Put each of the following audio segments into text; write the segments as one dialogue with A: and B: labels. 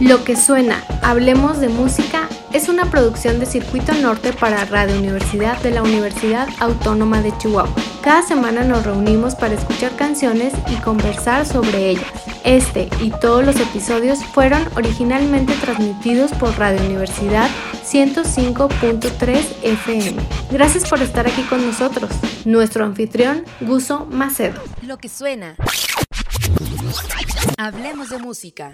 A: Lo que suena, Hablemos de Música, es una producción de Circuito Norte para Radio Universidad de la Universidad Autónoma de Chihuahua. Cada semana nos reunimos para escuchar canciones y conversar sobre ellas. Este y todos los episodios fueron originalmente transmitidos por Radio Universidad 105.3 FM. Gracias por estar aquí con nosotros. Nuestro anfitrión, Guso Macedo.
B: Lo que suena. Hablemos de música.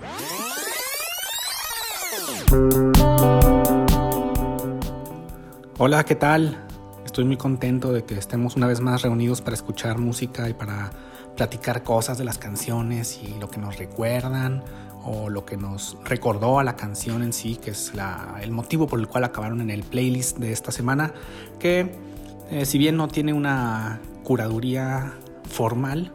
C: Hola, ¿qué tal? Estoy muy contento de que estemos una vez más reunidos para escuchar música y para platicar cosas de las canciones y lo que nos recuerdan o lo que nos recordó a la canción en sí, que es el motivo por el cual acabaron en el playlist de esta semana, que eh, si bien no tiene una curaduría formal,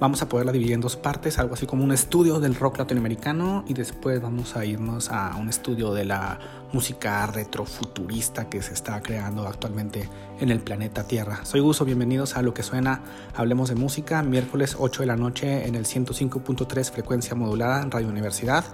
C: vamos a poderla dividir en dos partes, algo así como un estudio del rock latinoamericano y después vamos a irnos a un estudio de la música retrofuturista que se está creando actualmente en el planeta Tierra. Soy Guso, bienvenidos a Lo que suena, hablemos de música, miércoles 8 de la noche en el 105.3 frecuencia modulada en Radio Universidad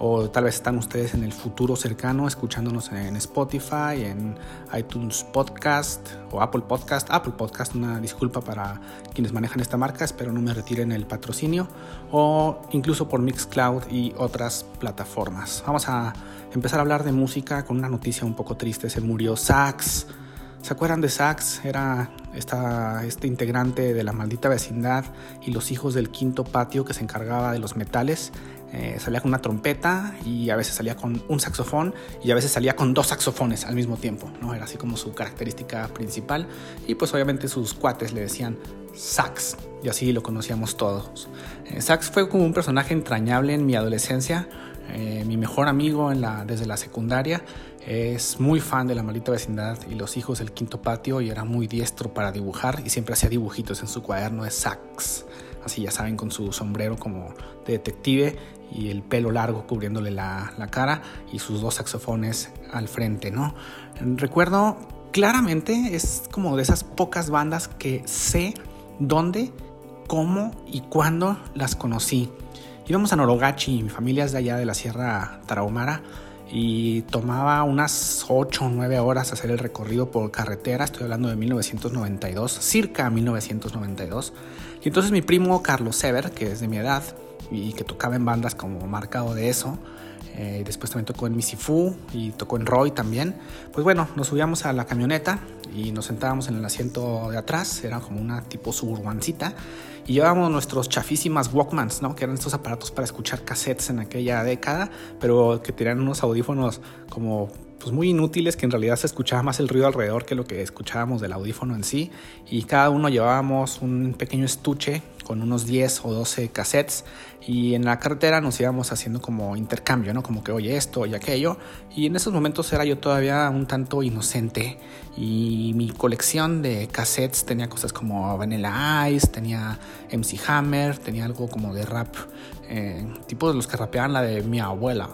C: o tal vez están ustedes en el futuro cercano escuchándonos en Spotify, en iTunes Podcast o Apple Podcast. Apple Podcast, una disculpa para quienes manejan esta marca, espero no me retiren el patrocinio o incluso por Mixcloud y otras plataformas. Vamos a empezar a hablar de música con una noticia un poco triste. Se murió Sax. ¿Se acuerdan de Sax? Era esta, este integrante de la maldita vecindad y los hijos del quinto patio que se encargaba de los metales. Eh, salía con una trompeta y a veces salía con un saxofón y a veces salía con dos saxofones al mismo tiempo, ¿no? Era así como su característica principal y pues obviamente sus cuates le decían sax y así lo conocíamos todos. Eh, sax fue como un personaje entrañable en mi adolescencia, eh, mi mejor amigo desde la secundaria es muy fan de la maldita vecindad y los hijos del quinto patio y era muy diestro para dibujar y siempre hacía dibujitos en su cuaderno de sax así ya saben, con su sombrero como de detective y el pelo largo cubriéndole la, cara y sus dos saxofones al frente, ¿no? Recuerdo claramente, es como de esas pocas bandas que sé dónde, cómo y cuándo las conocí. Íbamos a Norogachi, mi familia es de allá de la Sierra Tarahumara y tomaba unas 8 o 9 horas hacer el recorrido por carretera, estoy hablando de 1992, circa 1992. Y entonces mi primo Carlos Sever, que es de mi edad y que tocaba en bandas como marcado de eso, eh, después también tocó en Misifu y tocó en Roy también. Pues bueno, nos subíamos a la camioneta y nos sentábamos en el asiento de atrás, era como una tipo suburbancita, y llevábamos nuestros chafísimas Walkmans, ¿no? Que eran estos aparatos para escuchar cassettes en aquella década, pero que tenían unos audífonos como pues muy inútiles que en realidad se escuchaba más el ruido alrededor que lo que escuchábamos del audífono en sí y cada uno llevábamos un pequeño estuche con unos 10 o 12 cassettes y en la carretera nos íbamos haciendo como intercambio, ¿no? Como que oye esto y aquello y en esos momentos era yo todavía un tanto inocente y mi colección de cassettes tenía cosas como Vanilla Ice, tenía MC Hammer, tenía algo como de rap, eh, tipo de los que rapeaban la de mi abuela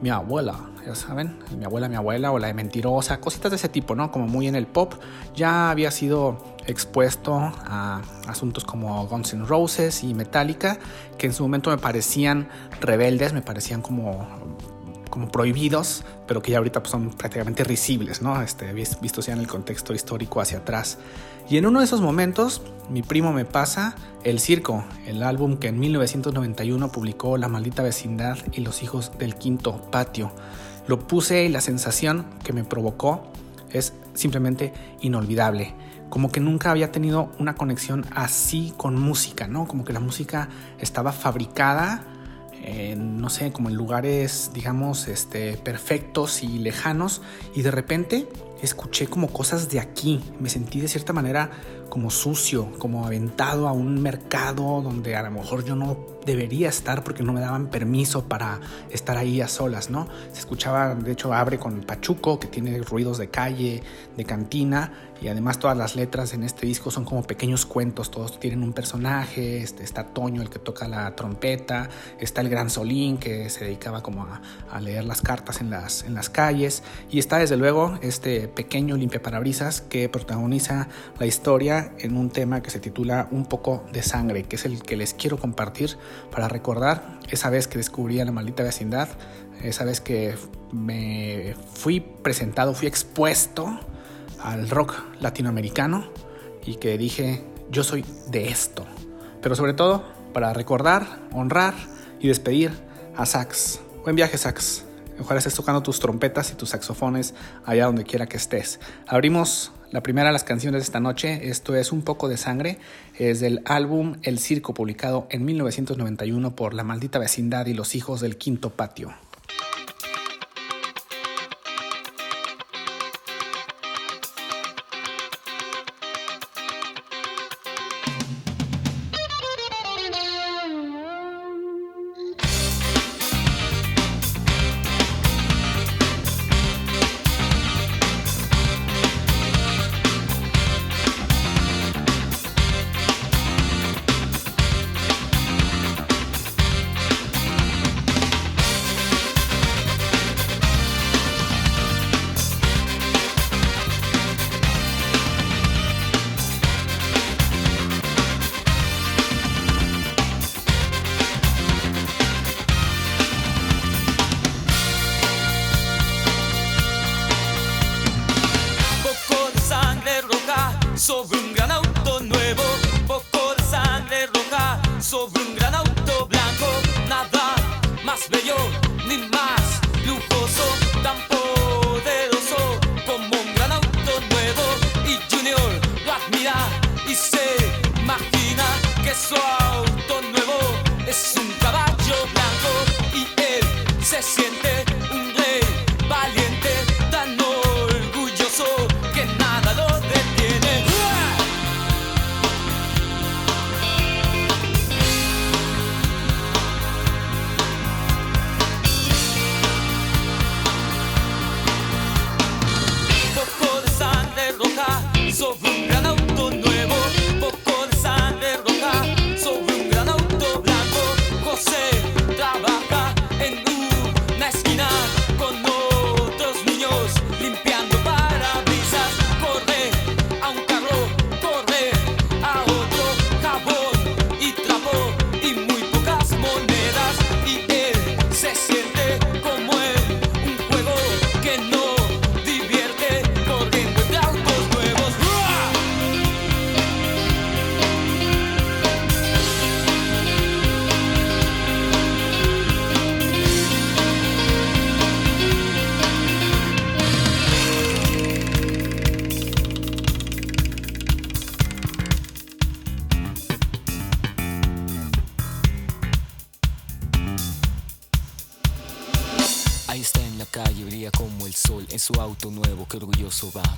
C: mi abuela, ya saben, mi abuela, mi abuela, o la de mentirosa, cositas de ese tipo, ¿no? Como muy en el pop. Ya había sido expuesto a asuntos como Guns N' Roses y Metallica, que en su momento me parecían rebeldes, me parecían como prohibidos, pero que ya ahorita pues, son prácticamente risibles, ¿no? Este, visto ya en el contexto histórico hacia atrás. Y en uno de esos momentos, mi primo me pasa El Circo, el álbum que en 1991 publicó La Maldita Vecindad y Los Hijos del Quinto Patio. Lo puse y la sensación que me provocó es simplemente inolvidable. Como que nunca había tenido una conexión así con música, ¿no? Como que la música estaba fabricada no sé, como en lugares, digamos, este, perfectos y lejanos, y de repente escuché como cosas de aquí, me sentí de cierta manera como sucio, como aventado a un mercado donde a lo mejor yo no debería estar porque no me daban permiso para estar ahí a solas, ¿no? Se escuchaba, de hecho, abre con Pachuco, que tiene ruidos de calle, de cantina, y además todas las letras en este disco son como pequeños cuentos, todos tienen un personaje, este, está Toño, el que toca la trompeta, está el Gran Solín, que se dedicaba como a, leer las cartas en las, en las calles, y está desde luego este pequeño limpiaparabrisas que protagoniza la historia en un tema que se titula Un poco de sangre, que es el que les quiero compartir para recordar esa vez que descubrí a la maldita vecindad, esa vez que me fui presentado, fui expuesto al rock latinoamericano y que dije, yo soy de esto. Pero sobre todo para recordar, honrar y despedir a Sax. Buen viaje, Sax. Ojalá estés tocando tus trompetas y tus saxofones allá donde quiera que estés. Abrimos la primera de las canciones de esta noche. Esto es Un poco de sangre. Es del álbum El Circo, publicado en 1991 por La Maldita Vecindad y los Hijos del Quinto Patio.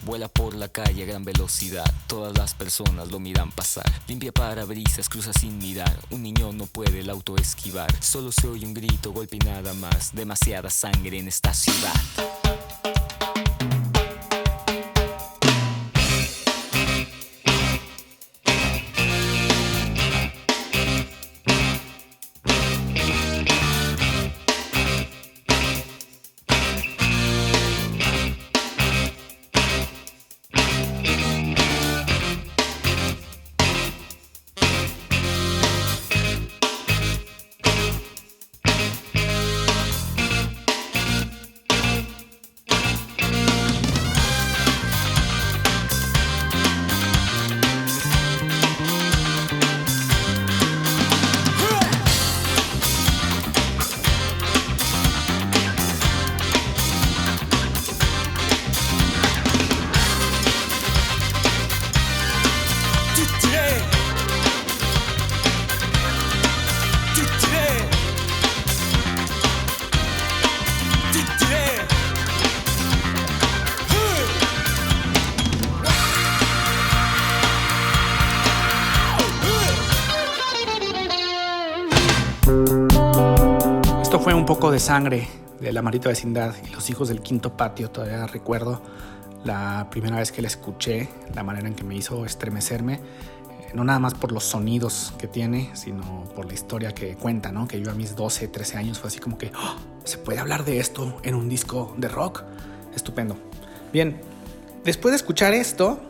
D: Vuela por la calle a gran velocidad, todas las personas lo miran pasar. Limpia parabrisas, cruza sin mirar. Un niño no puede el auto esquivar. Solo se oye un grito, golpe y nada más. Demasiada sangre en esta ciudad.
C: Poco de sangre de la marita vecindad y los hijos del quinto patio. Todavía recuerdo la primera vez que la escuché, la manera en que me hizo estremecerme, eh, no nada más por los sonidos que tiene, sino por la historia que cuenta, ¿no? Que yo a mis 12, 13 años fue así como que, ¡Oh! ¿se puede hablar de esto en un disco de rock? Estupendo. Bien, después de escuchar esto,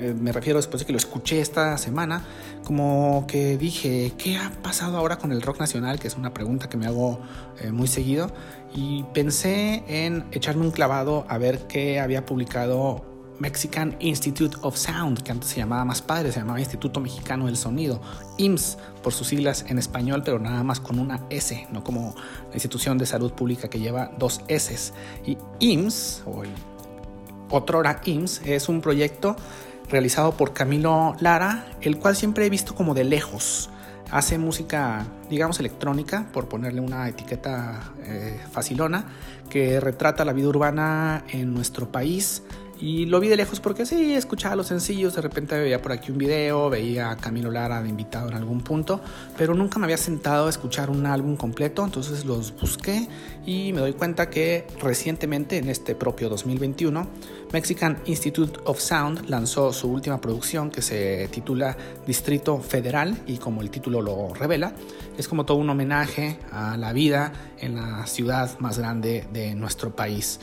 C: eh, me refiero después de que lo escuché esta semana, como que dije, ¿qué ha pasado ahora con el rock nacional? Que es una pregunta que me hago eh, muy seguido. Y pensé en echarme un clavado a ver qué había publicado Mexican Institute of Sound, que antes se llamaba más padre, se llamaba Instituto Mexicano del Sonido, IMSS por sus siglas en español, pero nada más con una S, no como la institución de salud pública que lleva dos S. Y IMSS, o el otrora IMSS, es un proyecto realizado por Camilo Lara, el cual siempre he visto como de lejos. Hace música, digamos, electrónica, por ponerle una etiqueta eh, facilona, que retrata la vida urbana en nuestro país y lo vi de lejos porque sí, escuchaba los sencillos, de repente veía por aquí un video, veía a Camilo Lara de invitado en algún punto, pero nunca me había sentado a escuchar un álbum completo, entonces los busqué y me doy cuenta que recientemente, en este propio 2021, Mexican Institute of Sound lanzó su última producción que se titula Distrito Federal y como el título lo revela, es como todo un homenaje a la vida en la ciudad más grande de nuestro país.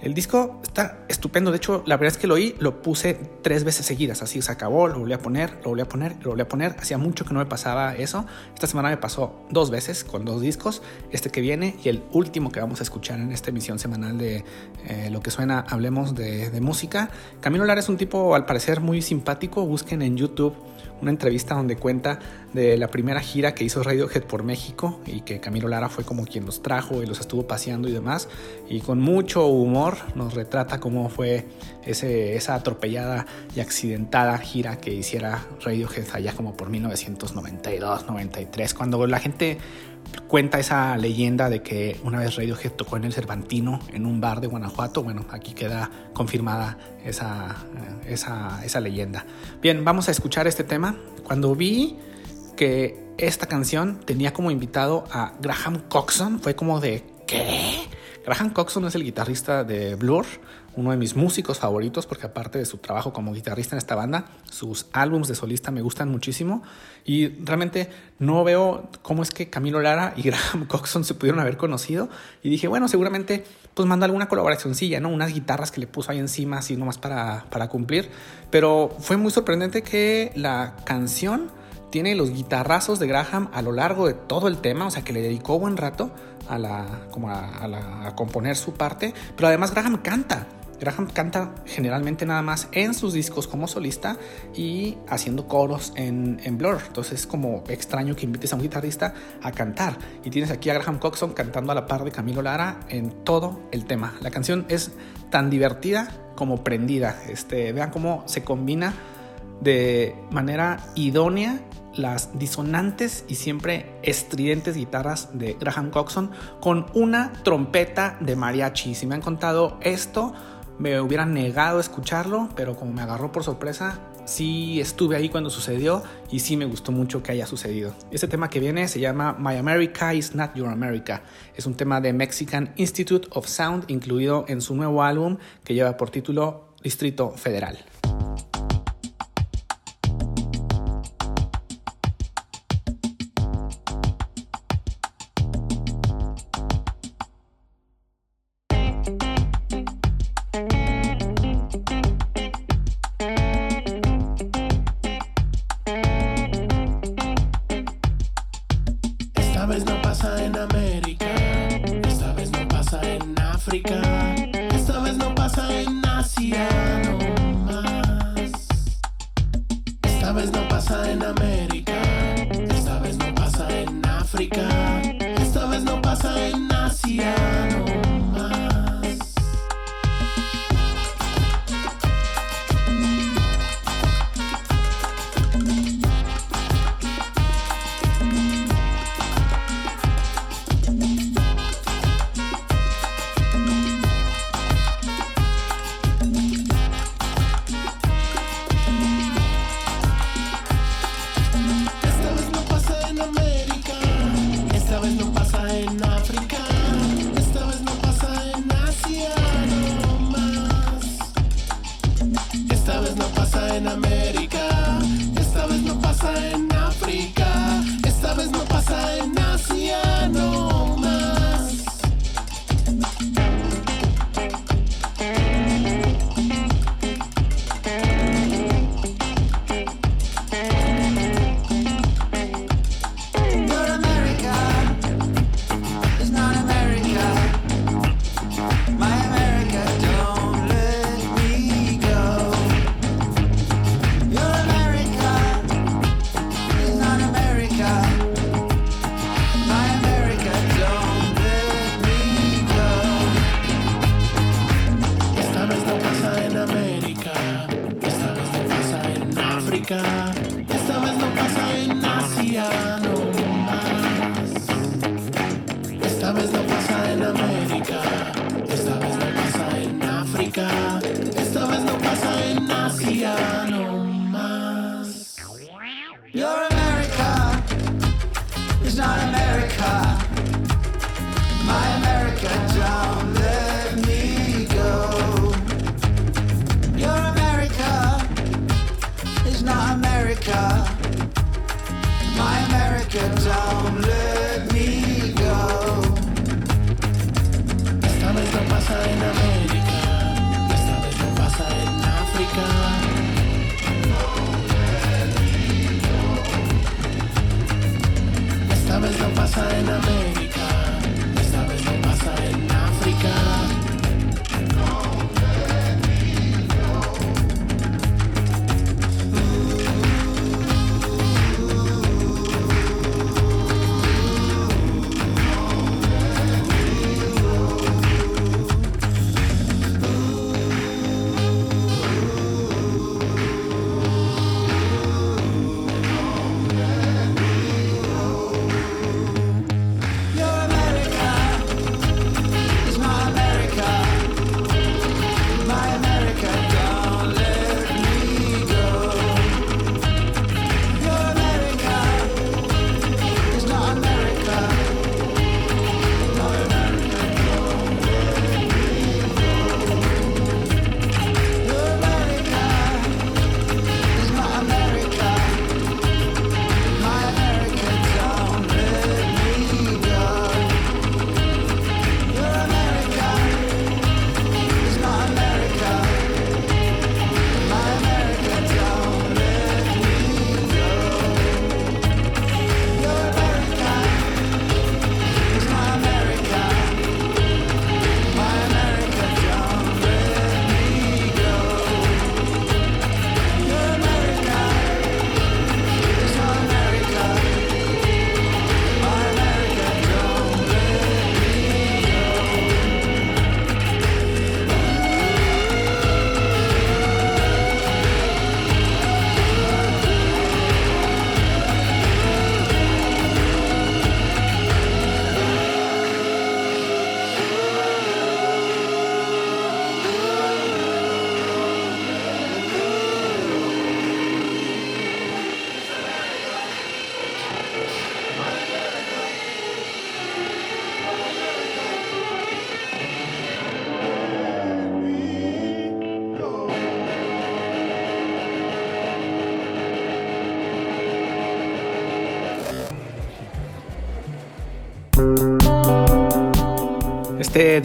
C: El disco está estupendo. De hecho, la verdad es que lo oí, lo puse tres veces seguidas. Así se acabó, lo volví a poner, lo volví a poner, lo volví a poner. Hacía mucho que no me pasaba eso. Esta semana me pasó dos veces con dos discos. Este que viene y el último que vamos a escuchar en esta emisión semanal de eh, Lo que suena, hablemos de, música. Camilo Lara es un tipo, al parecer, muy simpático. Busquen en YouTube una entrevista donde cuenta de la primera gira que hizo Radiohead por México y que Camilo Lara fue como quien los trajo y los estuvo paseando y demás. Y con mucho humor nos retrata cómo fue ese, esa atropellada y accidentada gira que hiciera Radiohead allá como por 1992, 93, cuando la gente cuenta esa leyenda de que una vez Radiohead tocó en el Cervantino en un bar de Guanajuato. Bueno, aquí queda confirmada esa, eh, esa, esa leyenda. Bien, vamos a escuchar este tema. Cuando vi que esta canción tenía como invitado a Graham Coxon, fue como de ¿qué? Graham Coxon es el guitarrista de Blur, uno de mis músicos favoritos, porque aparte de su trabajo como guitarrista en esta banda, sus álbums de solista me gustan muchísimo. Y realmente no veo cómo es que Camilo Lara y Graham Coxon se pudieron haber conocido. Y dije, bueno, seguramente pues manda alguna colaboracióncilla, ¿no? Unas guitarras que le puso ahí encima, así nomás para, para cumplir. Pero fue muy sorprendente que la canción tiene los guitarrazos de Graham a lo largo de todo el tema, o sea que le dedicó buen rato a la, como a componer su parte, pero además Graham canta. Graham canta generalmente nada más en sus discos como solista y haciendo coros en, en, Blur. Entonces es como extraño que invites a un guitarrista a cantar. Y tienes aquí a Graham Coxon cantando a la par de Camilo Lara en todo el tema. La canción es tan divertida como prendida. Este, vean cómo se combina de manera idónea las disonantes y siempre estridentes guitarras de Graham Coxon con una trompeta de mariachi. Si me han contado esto, me hubiera negado a escucharlo, pero como me agarró por sorpresa, sí estuve ahí cuando sucedió y sí me gustó mucho que haya sucedido. Este tema que viene se llama My America is Not Your America. Es un tema de Mexican Institute of Sound incluido en su nuevo álbum que lleva por título Distrito Federal.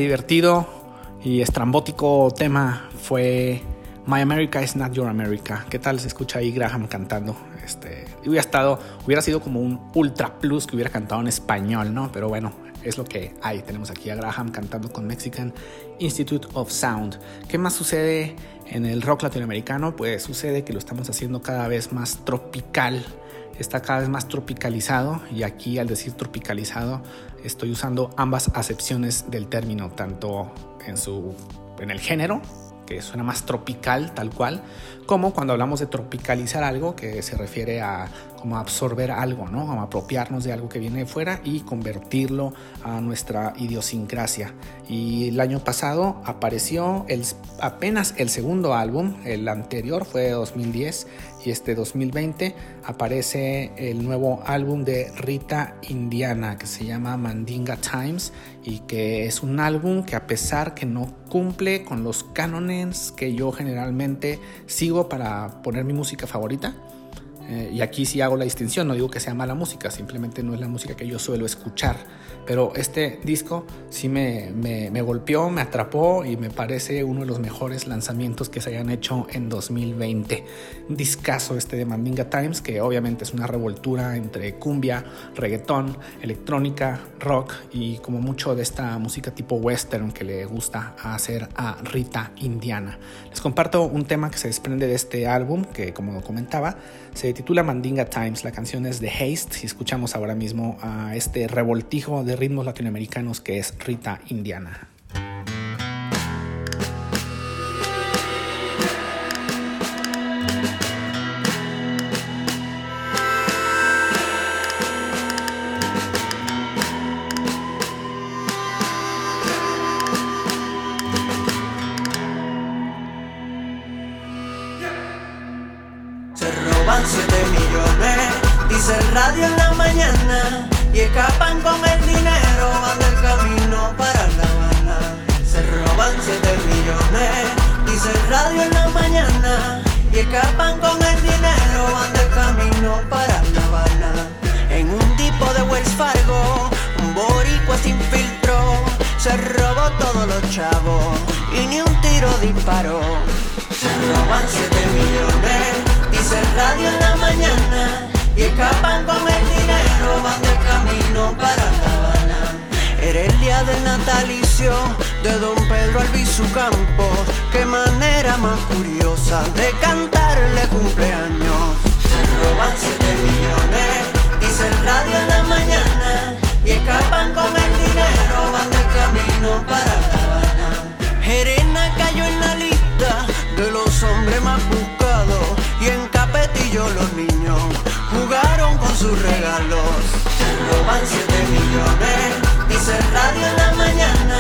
C: Divertido y estrambótico tema fue My America is not your America. ¿Qué tal se escucha ahí Graham cantando? Este, hubiera estado, hubiera sido como un ultra plus que hubiera cantado en español, ¿no? Pero bueno, es lo que hay. Tenemos aquí a Graham cantando con Mexican Institute of Sound. ¿Qué más sucede en el rock latinoamericano? Pues sucede que lo estamos haciendo cada vez más tropical está cada vez más tropicalizado y aquí al decir tropicalizado estoy usando ambas acepciones del término, tanto en, su, en el género, que suena más tropical tal cual, como cuando hablamos de tropicalizar algo, que se refiere a como absorber algo, ¿no? Como apropiarnos de algo que viene de fuera y convertirlo a nuestra idiosincrasia. Y el año pasado apareció apenas el segundo álbum, el anterior fue de 2010 y este 2020 aparece el nuevo álbum de Rita Indiana que se llama Mandinga Times y que es un álbum que a pesar que no cumple con los cánones que yo generalmente sigo para poner mi música favorita, eh, y aquí sí hago la distinción, no digo que sea mala música, simplemente no es la música que yo suelo escuchar. Pero este disco sí me, me, golpeó, me atrapó y me parece uno de los mejores lanzamientos que se hayan hecho en 2020. Un discazo este de Mandinga Times, que obviamente es una revoltura entre cumbia, reggaetón, electrónica, rock y como mucho de esta música tipo western que le gusta hacer a Rita Indiana. Les comparto un tema que se desprende de este álbum, que como comentaba, se titula Mandinga Times. La canción es de Haste y escuchamos ahora mismo a este revoltijo de ritmos latinoamericanos que es Rita Indiana.
E: Y escapan con el dinero, van del camino para La Habana. Se roban 7 millones, dice el radio en la mañana y escapan con el dinero, van del camino para La Habana. En un tipo de Wells Fargo, un boricua sin filtro, se robó todos los chavos y ni un tiro disparó. Se roban 7 millones, dice el radio en la mañana y escapan con el dinero, van de camino para Habana. Era el día del natalicio de don Pedro Albizu Campos. Qué manera más curiosa de cantarle cumpleaños. Se roban 7 millones, dice el radio en la mañana. Y escapan con el dinero, van de camino para Habana. Jerena cayó en la lista de los hombres más buscados. Y en Capetillo los niños sus regalos. Se roban 7 millones, dice radio en la mañana.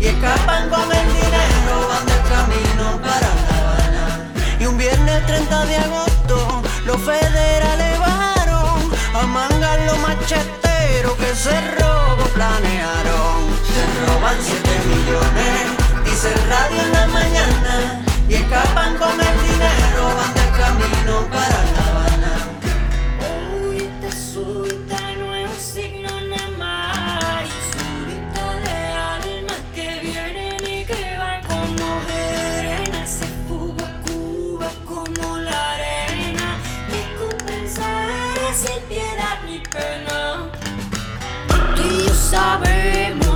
E: Y escapan con el dinero, van de camino para La Habana. Y un viernes 30 de agosto, los federales bajaron a mangar los macheteros que se robo planearon. Se roban 7 millones, dice radio en la mañana. Y escapan con el dinero, van de camino para La.
F: Piedad ni pena tú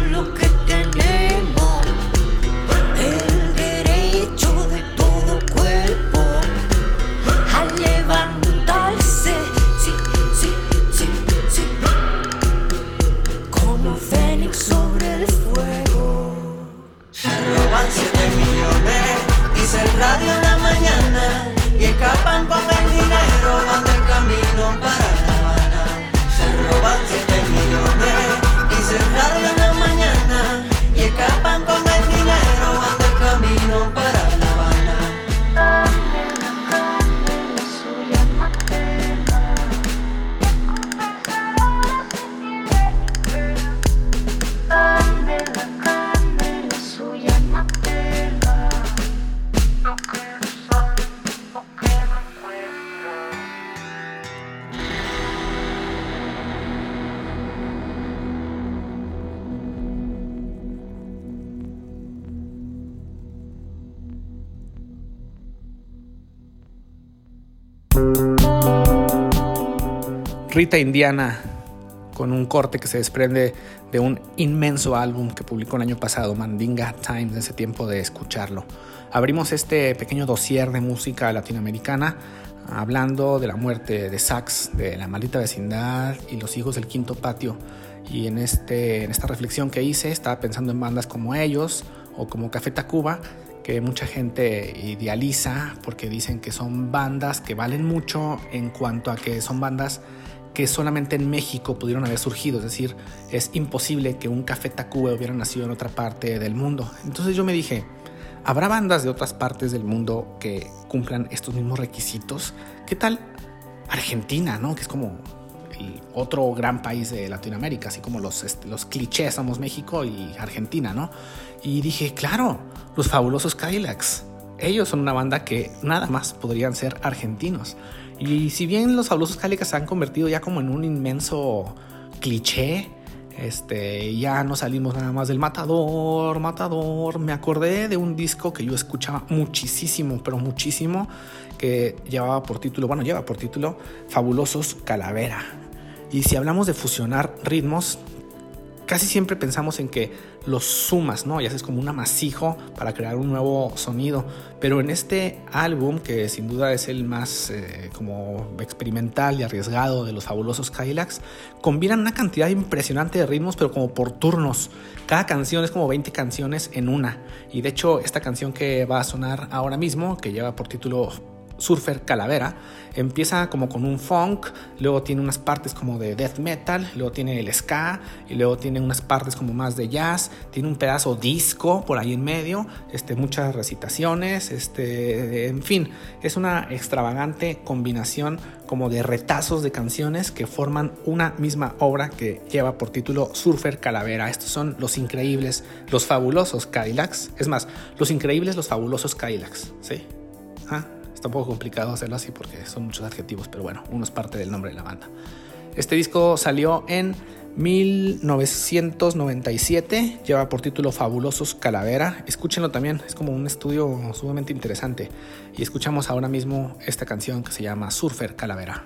C: Rita Indiana, con un corte que se desprende de un inmenso álbum que publicó el año pasado, Mandinga Times, ese tiempo de escucharlo. Abrimos este pequeño dossier de música latinoamericana hablando de la muerte de Sax, de la maldita vecindad y los hijos del quinto patio. Y en, este, en esta reflexión que hice estaba pensando en bandas como ellos o como Café Tacuba, que mucha gente idealiza porque dicen que son bandas que valen mucho en cuanto a que son bandas que solamente en México pudieron haber surgido, es decir, es imposible que un Café Tacuba hubiera nacido en otra parte del mundo. Entonces yo me dije, ¿habrá bandas de otras partes del mundo que cumplan estos mismos requisitos? ¿Qué tal Argentina, no? Que es como el otro gran país de Latinoamérica, así como los, este, los clichés somos México y Argentina, ¿no? Y dije, claro, los fabulosos Cadillacs. Ellos son una banda que nada más podrían ser argentinos. Y si bien los fabulosos Cadillacs se han convertido ya como en un inmenso cliché, este, ya no salimos nada más del matador, matador. Me acordé de un disco que yo escuchaba muchísimo, pero muchísimo, que llevaba por título, bueno, lleva por título Fabulosos Calavera. Y si hablamos de fusionar ritmos, casi siempre pensamos en que los sumas, ¿no? Y haces como un amasijo para crear un nuevo sonido. Pero en este álbum, que sin duda es el más eh, como experimental y arriesgado de los fabulosos Cadillacs, combinan una cantidad impresionante de ritmos, pero como por turnos. Cada canción es como 20 canciones en una. Y de hecho, esta canción que va a sonar ahora mismo, que lleva por título Surfer Calavera. Empieza como con un funk, luego tiene unas partes como de death metal, luego tiene el ska y luego tiene unas partes como más de jazz, tiene un pedazo disco por ahí en medio, este, muchas recitaciones, este, en fin, es una extravagante combinación como de retazos de canciones que forman una misma obra que lleva por título Surfer Calavera. Estos son los increíbles, los fabulosos Cadillacs. Es más, los increíbles, los fabulosos Cadillacs. ¿Sí? ¿Ah? Está un poco complicado hacerlo así porque son muchos adjetivos, pero bueno, uno es parte del nombre de la banda. Este disco salió en
G: 1997, lleva por título Fabulosos Calavera. Escúchenlo también, es como un estudio sumamente interesante. Y escuchamos ahora mismo esta canción que se llama Surfer Calavera.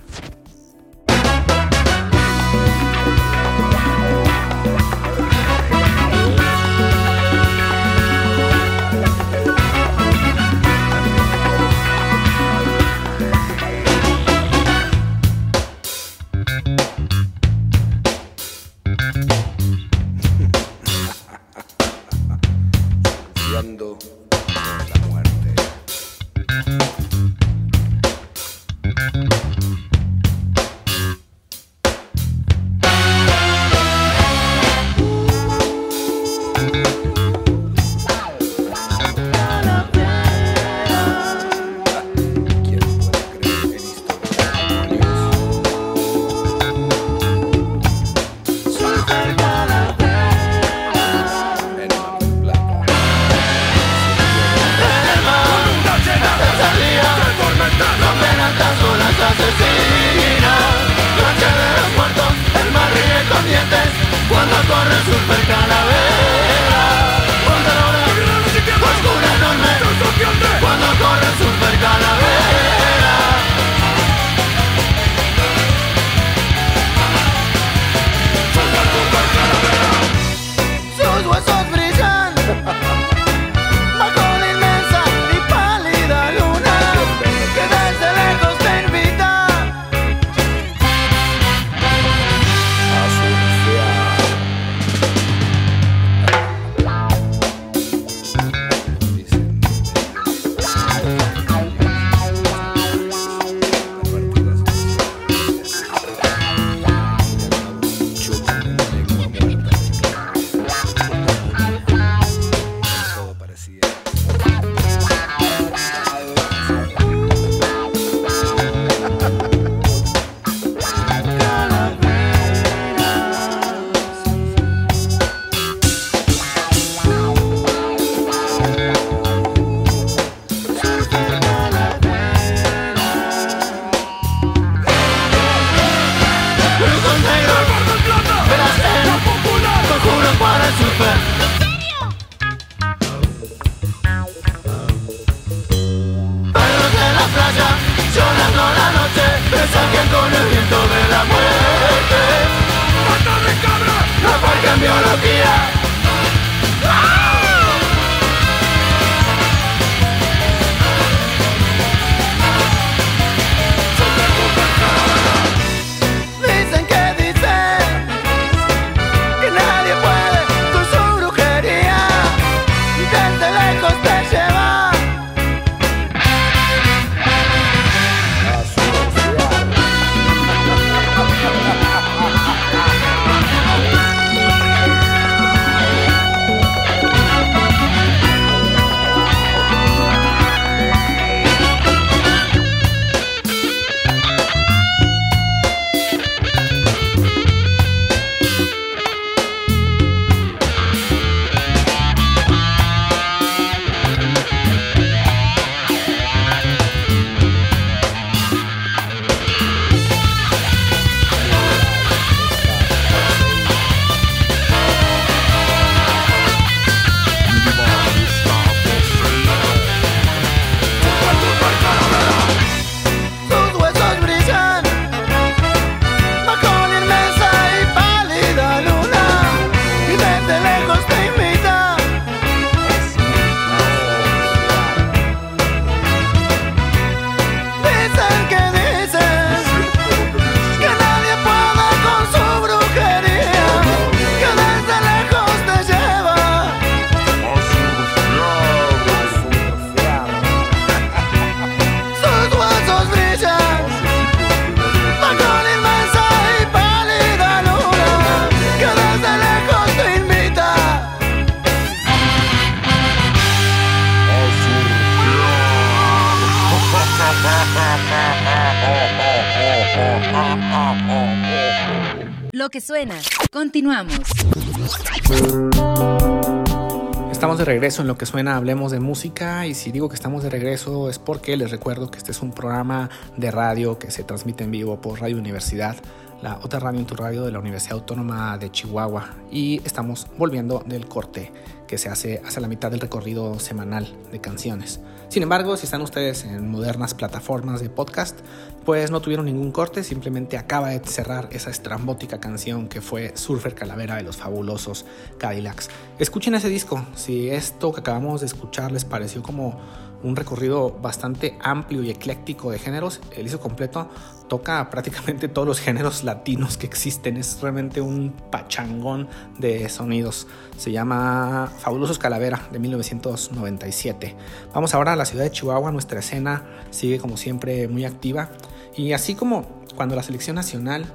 G: En lo que suena Hablemos de Música y si digo que estamos de regreso es porque les recuerdo que este es un programa de radio que se transmite en vivo por Radio Universidad
C: la otra radio en tu radio de la Universidad Autónoma de Chihuahua y estamos volviendo del corte que se hace hacia la mitad del recorrido semanal de canciones. Sin embargo, si están ustedes en modernas plataformas de podcast, pues no tuvieron ningún corte, simplemente acaba de cerrar esa estrambótica canción que fue Surfer Calavera de los fabulosos Cadillacs. Escuchen ese disco, si esto que acabamos de escuchar les pareció como un recorrido bastante amplio y ecléctico de géneros. El disco completo toca prácticamente todos los géneros latinos que existen. Es realmente un pachangón de sonidos. Se llama Fabulosos Calavera de 1997. Vamos ahora a la ciudad de Chihuahua. Nuestra escena sigue como siempre muy activa. Y así como cuando la selección nacional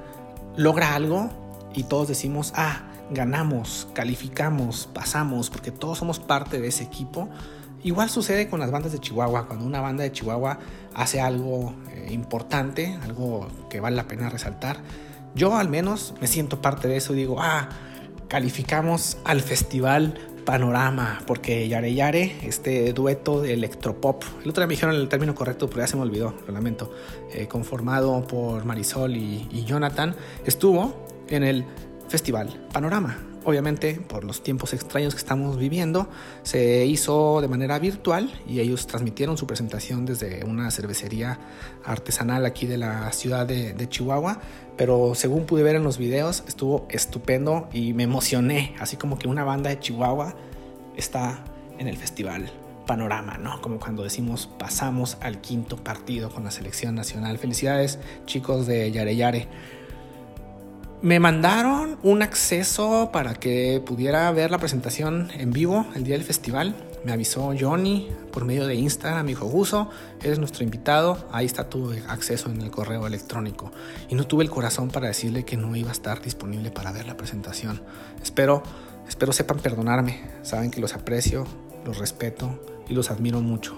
C: logra algo y todos decimos, ah, ganamos, calificamos, pasamos, porque todos somos parte de ese equipo Igual sucede con las bandas de Chihuahua, cuando una banda de Chihuahua hace algo eh, importante, algo que vale la pena resaltar. Yo al menos me siento parte de eso y digo, ah, calificamos al festival Panorama, porque Yare Yare, este dueto de electropop, el otro día me dijeron el término correcto, pero ya se me olvidó, lo lamento, eh, conformado por Marisol y, y Jonathan, estuvo en el festival Panorama obviamente por los tiempos extraños que estamos viviendo, se hizo de manera virtual y ellos transmitieron su presentación desde una cervecería artesanal aquí de la ciudad de, Chihuahua, pero según pude ver en los videos estuvo estupendo y me emocioné, así como que una banda de Chihuahua está en el festival panorama, ¿no? Como cuando decimos pasamos al quinto partido con la selección nacional. Felicidades chicos de Yare Yare. Me mandaron un acceso para que pudiera ver la presentación en vivo el día del festival. Me avisó Johnny por medio de Instagram, me dijo, Guso, eres nuestro invitado, ahí está tu acceso en el correo electrónico. Y no tuve el corazón para decirle que no iba a estar disponible para ver la presentación. Espero, espero sepan perdonarme, saben que los aprecio, los respeto y los admiro mucho.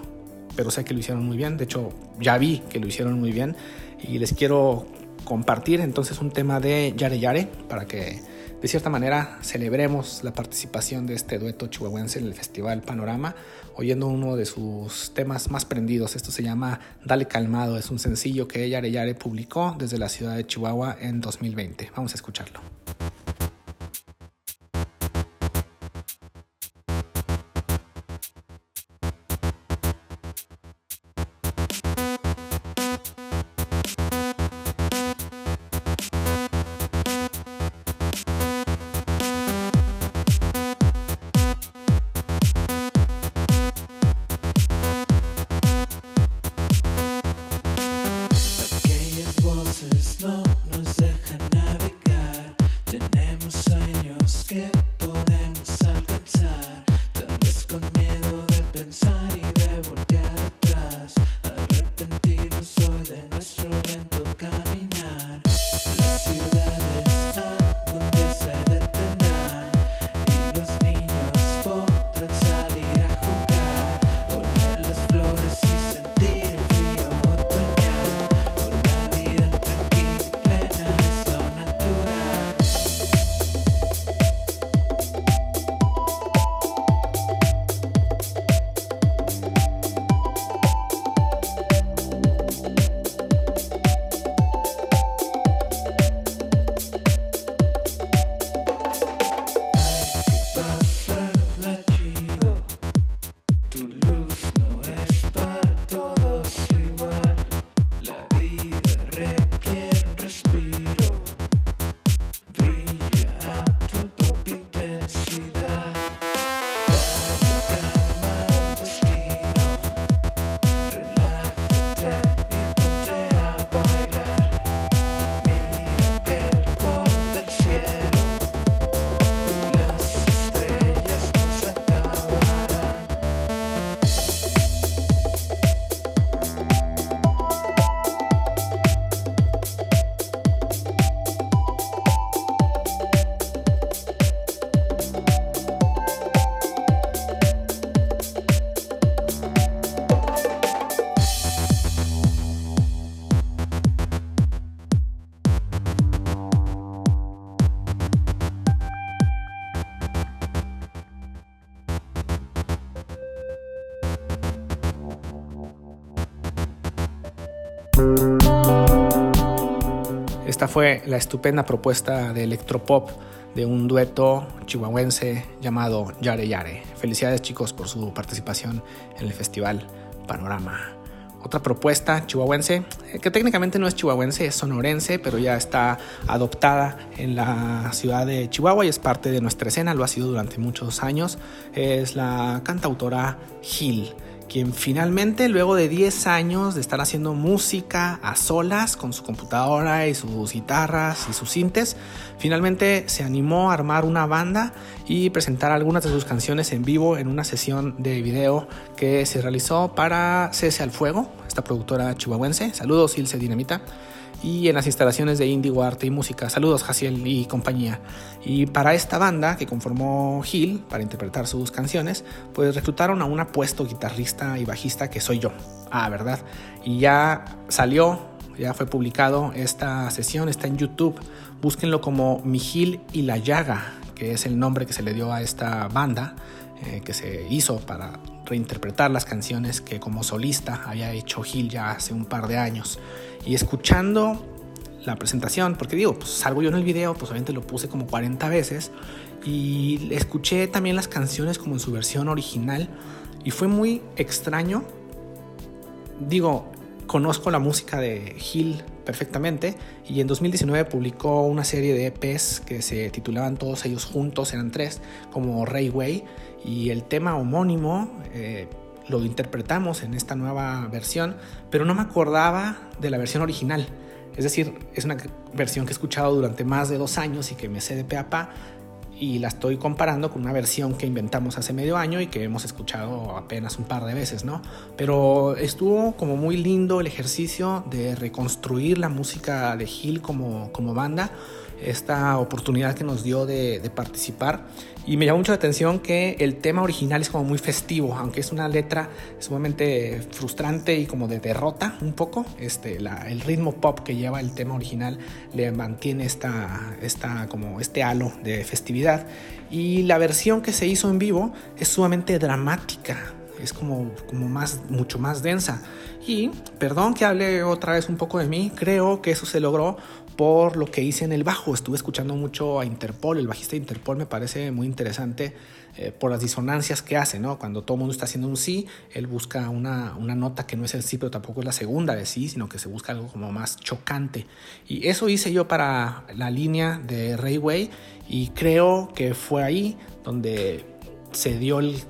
C: Pero sé que lo hicieron muy bien, de hecho ya vi que lo hicieron muy bien y les quiero compartir entonces un tema de Yare Yare para que de cierta manera celebremos la participación de este dueto chihuahuense en el Festival Panorama, oyendo uno de sus temas más prendidos. Esto se llama Dale Calmado, es un sencillo que Yare Yare publicó desde la ciudad de Chihuahua en 2020. Vamos a escucharlo. Fue la estupenda propuesta de electropop de un dueto chihuahuense llamado Yare Yare. Felicidades chicos por su participación en el festival Panorama. Otra propuesta chihuahuense, eh, que técnicamente no es chihuahuense, es sonorense, pero ya está adoptada en la ciudad de Chihuahua y es parte de nuestra escena, lo ha sido durante muchos años, es la cantautora Gil quien finalmente, luego de 10 años de estar haciendo música a solas con su computadora y sus guitarras y sus sintes, finalmente se animó a armar una banda y presentar algunas de sus canciones en vivo en una sesión de video que se realizó para Cese al Fuego, esta productora chihuahuense. Saludos, Ilse Dinamita y en las instalaciones de Indigo Arte y Música. Saludos, Jaciel y compañía. Y para esta banda que conformó Gil para interpretar sus canciones, pues reclutaron a un apuesto guitarrista y bajista que soy yo. Ah, ¿verdad? Y ya salió, ya fue publicado esta sesión, está en YouTube. Búsquenlo como Mi Gil y la Llaga, que es el nombre que se le dio a esta banda. Eh, que se hizo para reinterpretar las canciones que como solista había hecho Gil ya hace un par de años. Y escuchando la presentación, porque digo, pues salgo yo en el video, pues obviamente lo puse como 40 veces y escuché también las canciones como en su versión original y fue muy extraño. Digo, conozco la música de Gil perfectamente y en 2019 publicó una serie de EPs que se titulaban todos ellos juntos, eran tres, como Ray Way y el tema homónimo eh, lo interpretamos en esta nueva versión, pero no me acordaba de la versión original. Es decir, es una versión que he escuchado durante más de dos años y que me sé de pe a pa y la estoy comparando con una versión que inventamos hace medio año y que hemos escuchado apenas un par de veces, ¿no? Pero estuvo como muy lindo el ejercicio de reconstruir la música de Gil como, como banda esta oportunidad que nos dio de, participar. Y me llamó mucho la atención que el tema original es como muy festivo, aunque es una letra sumamente frustrante y como de derrota un poco. Este, el ritmo pop que lleva el tema original le mantiene esta, esta, como este halo de festividad. Y la versión que se hizo en vivo es sumamente dramática, es como, como más, mucho más densa. Y, perdón que hable otra vez un poco de mí, creo que eso se logró por lo que hice en el bajo. Estuve escuchando mucho a Interpol, el bajista de Interpol me parece muy interesante eh, por las disonancias que hace, ¿no? Cuando todo el mundo está haciendo un sí, él busca una, una, nota que no es el sí, pero tampoco es la segunda de sí, sino que se busca algo como más chocante. Y eso hice yo para la línea de Rayway y creo que fue ahí donde se dio el,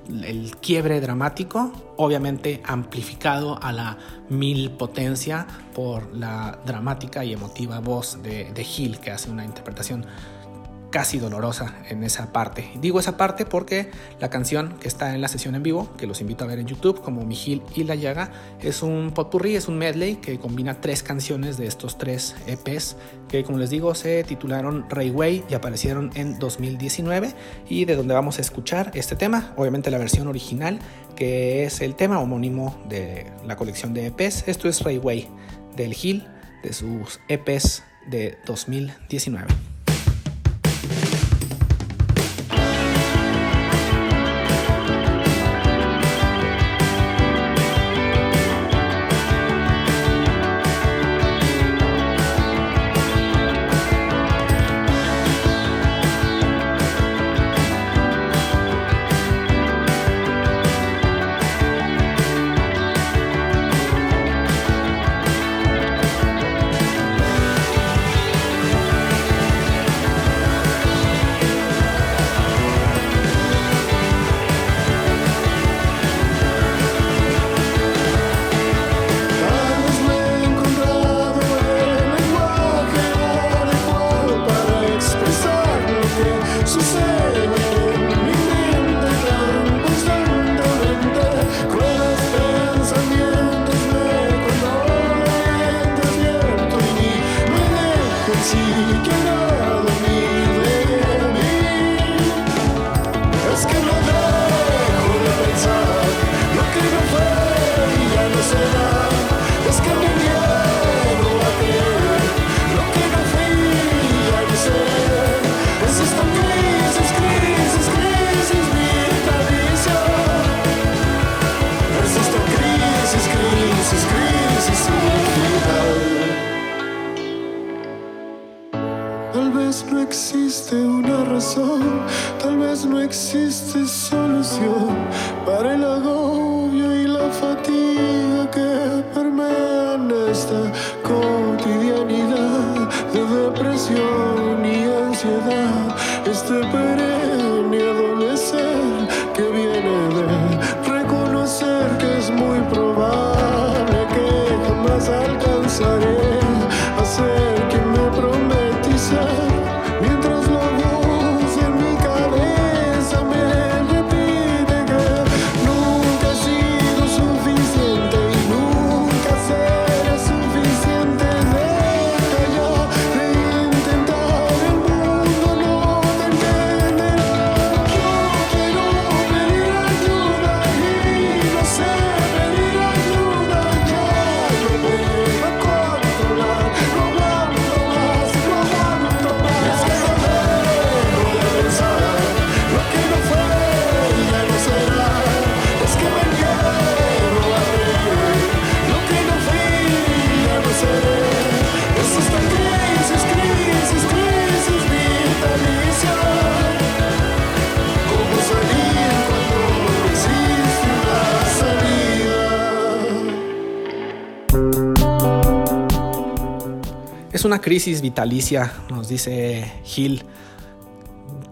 C: quiebre dramático, obviamente amplificado a la mil potencia por la dramática y emotiva voz de, de Gil, que hace una interpretación casi dolorosa en esa parte. Digo esa parte porque la canción que está en la sesión en vivo, que los invito a ver en YouTube, como Mijil y La Llaga, es un potpourri, es un medley que combina tres canciones de estos tres EPs que, como les digo, se titularon Rayway y aparecieron en 2019 y de donde vamos a escuchar este tema, obviamente la versión original, que es el tema homónimo de la colección de EPs. Esto es Rayway del Gil de sus EPs de 2019.
H: vez no existe una razón, tal vez no existe solución para el agobio y la fatiga que permean esta cotidianidad de depresión y ansiedad. Este periodo una
C: crisis vitalicia, nos dice Gil.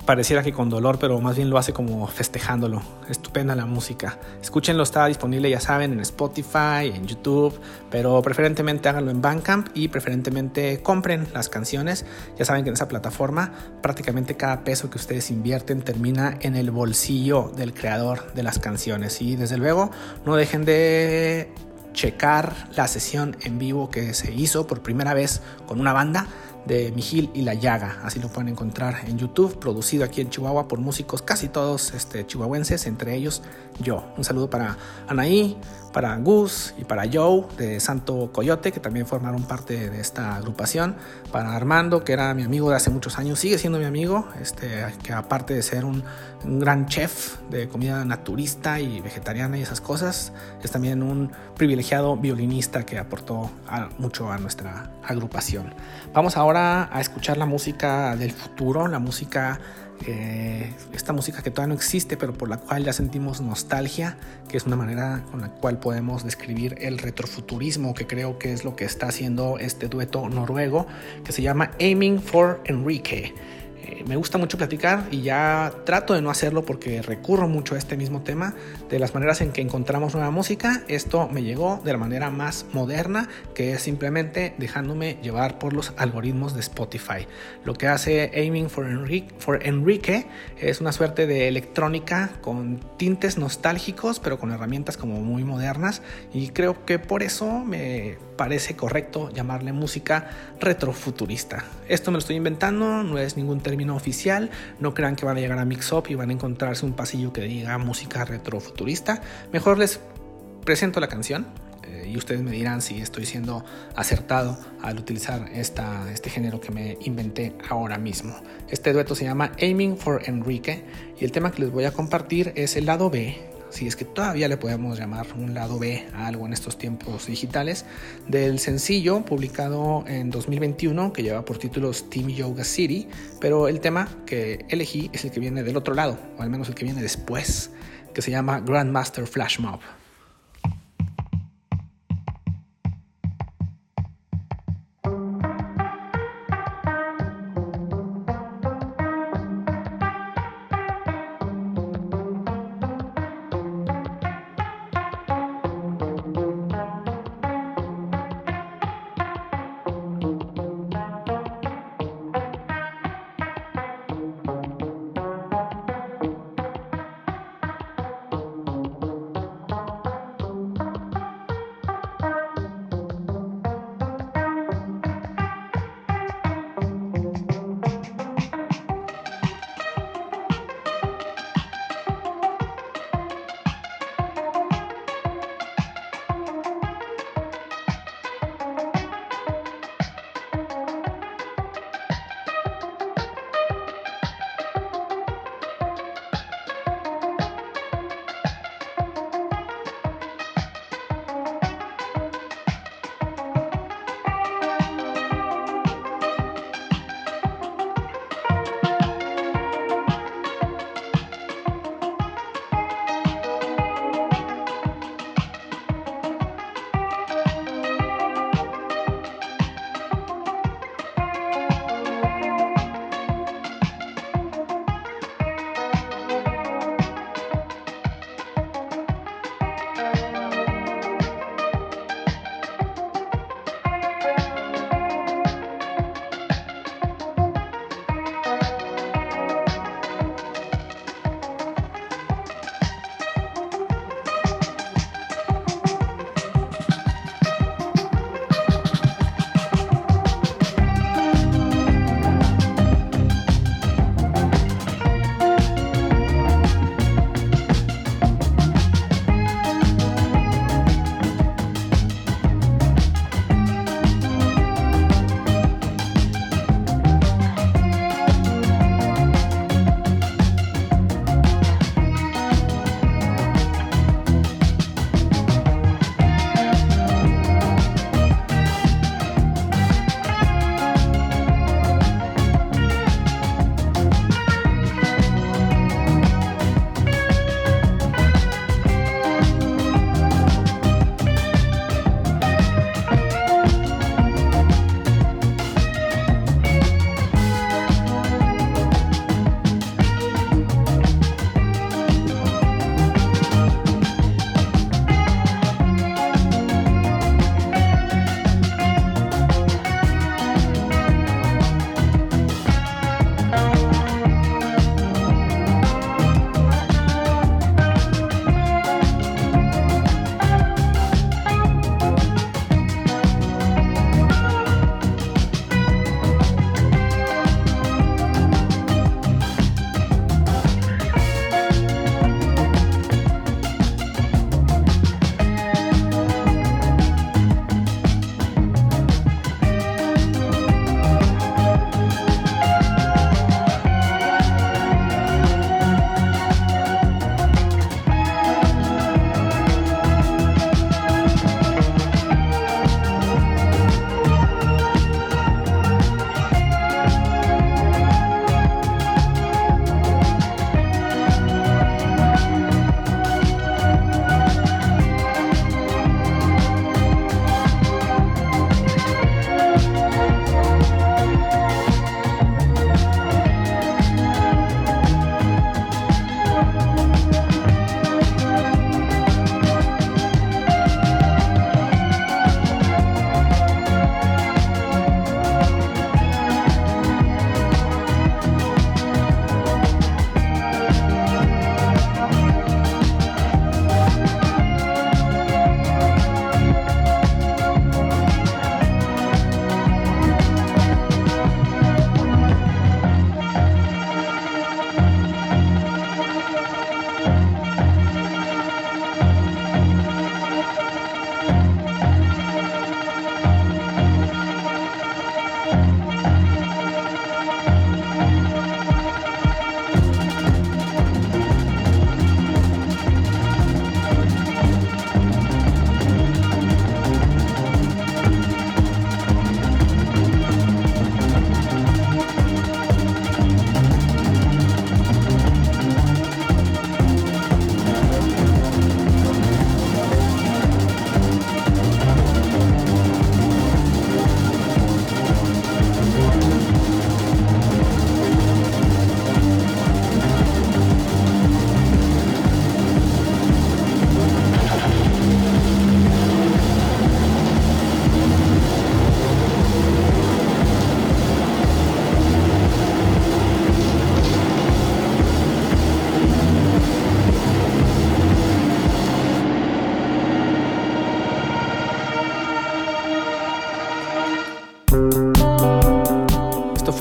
C: Pareciera que con dolor, pero más bien lo hace como festejándolo. Estupenda la música. Escúchenlo, está disponible, ya saben, en Spotify, en YouTube, pero preferentemente háganlo en Bandcamp y preferentemente compren las canciones. Ya saben que en esa plataforma prácticamente cada peso que ustedes invierten termina en el bolsillo del creador de las canciones. Y desde luego, no dejen de checar la sesión en vivo que se hizo por primera vez con una banda de Mijil y La Llaga. Así lo pueden encontrar en YouTube, producido aquí en Chihuahua por músicos casi todos este, chihuahuenses, entre ellos yo. Un saludo para Anaí, para Gus y para Joe de Santo Coyote, que también formaron parte de esta agrupación. Para Armando, que era mi amigo de hace muchos años, sigue siendo mi amigo, este, que aparte de ser un, un gran chef de comida naturista y vegetariana y esas cosas, es también un privilegiado violinista que aportó a- mucho a nuestra agrupación. Vamos ahora a escuchar la música del futuro, la música eh, esta música que todavía no existe, pero por la cual ya sentimos nostalgia, que es una manera con la cual podemos describir el retrofuturismo, que creo que es lo que está haciendo este dueto noruego, que se llama Aiming for Enrique. Eh, me gusta mucho platicar y ya trato de no hacerlo porque recurro mucho a este mismo tema de las maneras en que encontramos nueva música. Esto me llegó de la manera más moderna, que es simplemente dejándome llevar por los algoritmos de Spotify. Lo que hace Aiming for Enrique, for Enrique es una suerte de electrónica con tintes nostálgicos, pero con herramientas como muy modernas. Y creo que por eso me parece correcto llamarle música retrofuturista. Esto me lo estoy inventando, no es ningún término oficial. No crean que van a llegar a Mix Up y van a encontrarse un pasillo que diga música retrofuturista. Mejor les presento la canción eh, y ustedes me dirán si estoy siendo acertado al utilizar esta, este género que me inventé ahora mismo. Este dueto se llama Aiming for Enrique y el tema que les voy a compartir es el lado B si es que todavía le podemos llamar un lado B a algo en estos tiempos digitales, del sencillo publicado en 2021 que lleva por título Steam Yoga City, pero el tema que elegí es el que viene del otro lado, o al menos el que viene después, que se llama Grandmaster Flash Mob.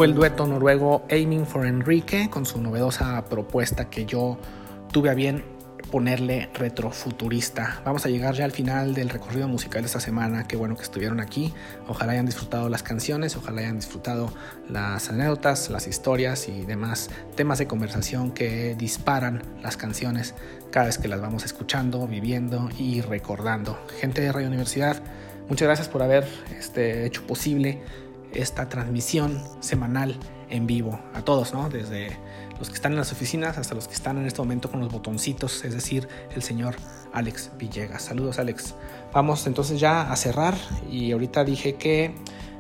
C: El dueto noruego Aiming for Enrique con su novedosa propuesta que yo tuve a bien ponerle retrofuturista. Vamos a llegar ya al final del recorrido musical de esta semana. Qué bueno que estuvieron aquí. Ojalá hayan disfrutado las canciones, ojalá hayan disfrutado las anécdotas, las historias y demás temas de conversación que disparan las canciones cada vez que las vamos escuchando, viviendo y recordando. Gente de Radio Universidad, muchas gracias por haber este, hecho posible esta transmisión semanal en vivo a todos, ¿no? Desde los que están en las oficinas hasta los que están en este momento con los botoncitos, es decir, el señor Alex Villegas. Saludos Alex. Vamos entonces ya a cerrar y ahorita dije que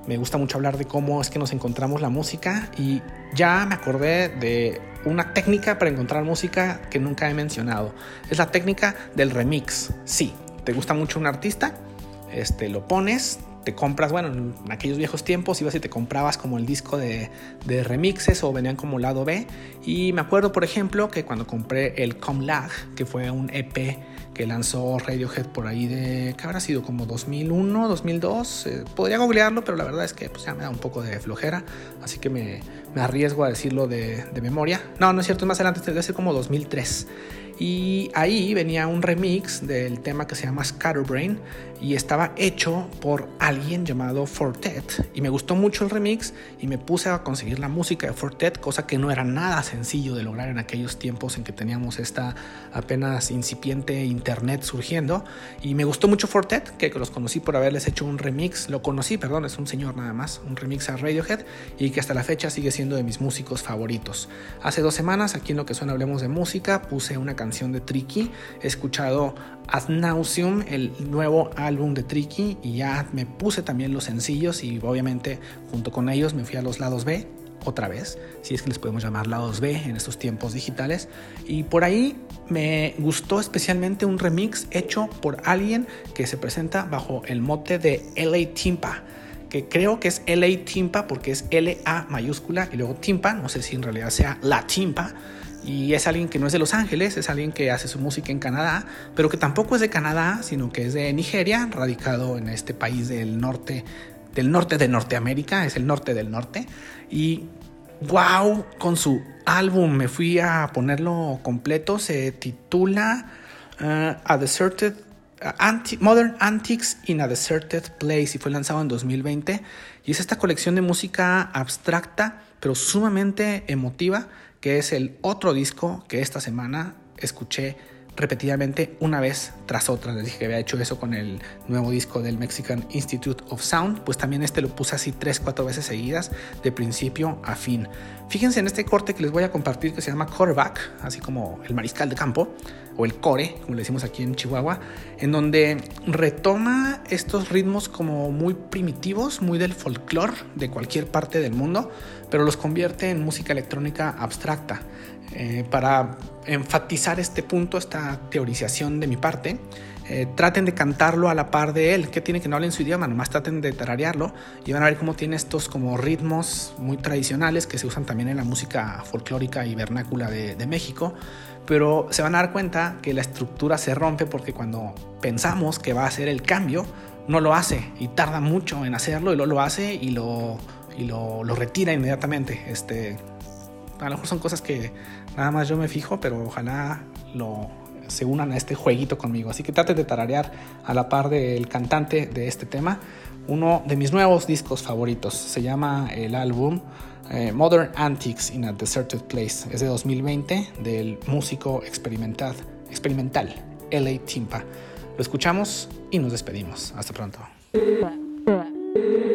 C: me gusta mucho hablar de cómo es que nos encontramos la música y ya me acordé de una técnica para encontrar música que nunca he mencionado. Es la técnica del remix. Sí, te gusta mucho un artista, este, lo pones, te compras, bueno, en aquellos viejos tiempos ibas y te comprabas como el disco de, remixes o venían como lado B. Y me acuerdo, por ejemplo, que cuando compré el Comlag, que fue un EP que lanzó Radiohead por ahí de, ¿qué habrá sido? Como 2001, 2002. Eh, podría googlearlo, pero la verdad es que pues, ya me da un poco de flojera, así que me, arriesgo a decirlo de, memoria. No, no es cierto, más adelante, debe ser como 2003. Y ahí venía un remix del tema que se llama Scatterbrain y estaba hecho por alguien llamado Fortet. Y me gustó mucho el remix y me puse a conseguir la música de Fortet, cosa que no era nada sencillo de lograr en aquellos tiempos en que teníamos esta apenas incipiente internet surgiendo. Y me gustó mucho Fortet, que los conocí por haberles hecho un remix, lo conocí, perdón, es un señor nada más, un remix a Radiohead y que hasta la fecha sigue siendo de mis músicos favoritos. Hace dos semanas, aquí en lo que suena Hablemos de Música, puse una canción de Tricky, he escuchado Ad Nauseum, el nuevo álbum de Tricky, y ya me puse también los sencillos y obviamente junto con ellos me fui a los lados B otra vez, si es que les podemos llamar lados B en estos tiempos digitales. Y por ahí me gustó especialmente un remix hecho por alguien que se presenta bajo el mote de LA Timpa que creo que es LA Timpa porque es LA mayúscula y luego Timpa, no sé si en realidad sea La Timpa, y es alguien que no es de Los Ángeles, es alguien que hace su música en Canadá, pero que tampoco es de Canadá, sino que es de Nigeria, radicado en este país del norte, del norte de Norteamérica, es el norte del norte. Y wow, con su álbum me fui a ponerlo completo, se titula uh, A Deserted Anti Modern Antics in a Deserted Place y fue lanzado en 2020 y es esta colección de música abstracta pero sumamente emotiva que es el otro disco que esta semana escuché repetidamente una vez tras otra. Les dije que había hecho eso con el nuevo disco del Mexican Institute of Sound, pues también este lo puse así tres, cuatro veces seguidas, de principio a fin. Fíjense en este corte que les voy a compartir que se llama Quarterback, así como el mariscal de campo, o el core, como le decimos aquí en Chihuahua, en donde retoma estos ritmos como muy primitivos, muy del folclore de cualquier parte del mundo, pero los convierte en música electrónica abstracta. Eh, para enfatizar este punto, esta teorización de mi parte, eh, traten de cantarlo a la par de él. que tiene que no hablen su idioma? Nomás traten de tararearlo y van a ver cómo tiene estos como ritmos muy tradicionales que se usan también en la música folclórica y vernácula de, de México. Pero se van a dar cuenta que la estructura se rompe porque cuando pensamos que va a hacer el cambio, no lo hace y tarda mucho en hacerlo y luego lo hace y lo, y lo, lo retira inmediatamente. Este, a lo mejor son cosas que nada más yo me fijo, pero ojalá lo, se unan a este jueguito conmigo. Así que traten de tararear a la par del cantante de este tema. Uno de mis nuevos discos favoritos. Se llama el álbum eh, Modern Antics in a Deserted Place. Es de 2020 del músico experimental, experimental LA Timpa. Lo escuchamos y nos despedimos. Hasta pronto.
B: Yeah.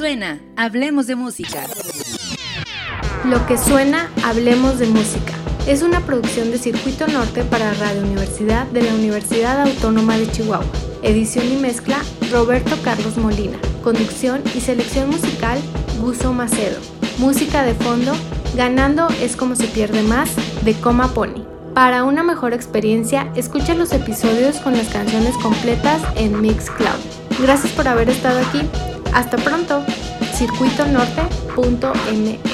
B: Suena, hablemos de música.
A: Lo que suena, hablemos de música. Es una producción de Circuito Norte para Radio Universidad de la Universidad Autónoma de Chihuahua. Edición y mezcla, Roberto Carlos Molina. Conducción y selección musical, Guso Macedo. Música de fondo, Ganando es como se pierde más, de Coma Pony. Para una mejor experiencia, escucha los episodios con las canciones completas en Mixcloud. Gracias por haber estado aquí. Hasta pronto. Circuitonorte.mx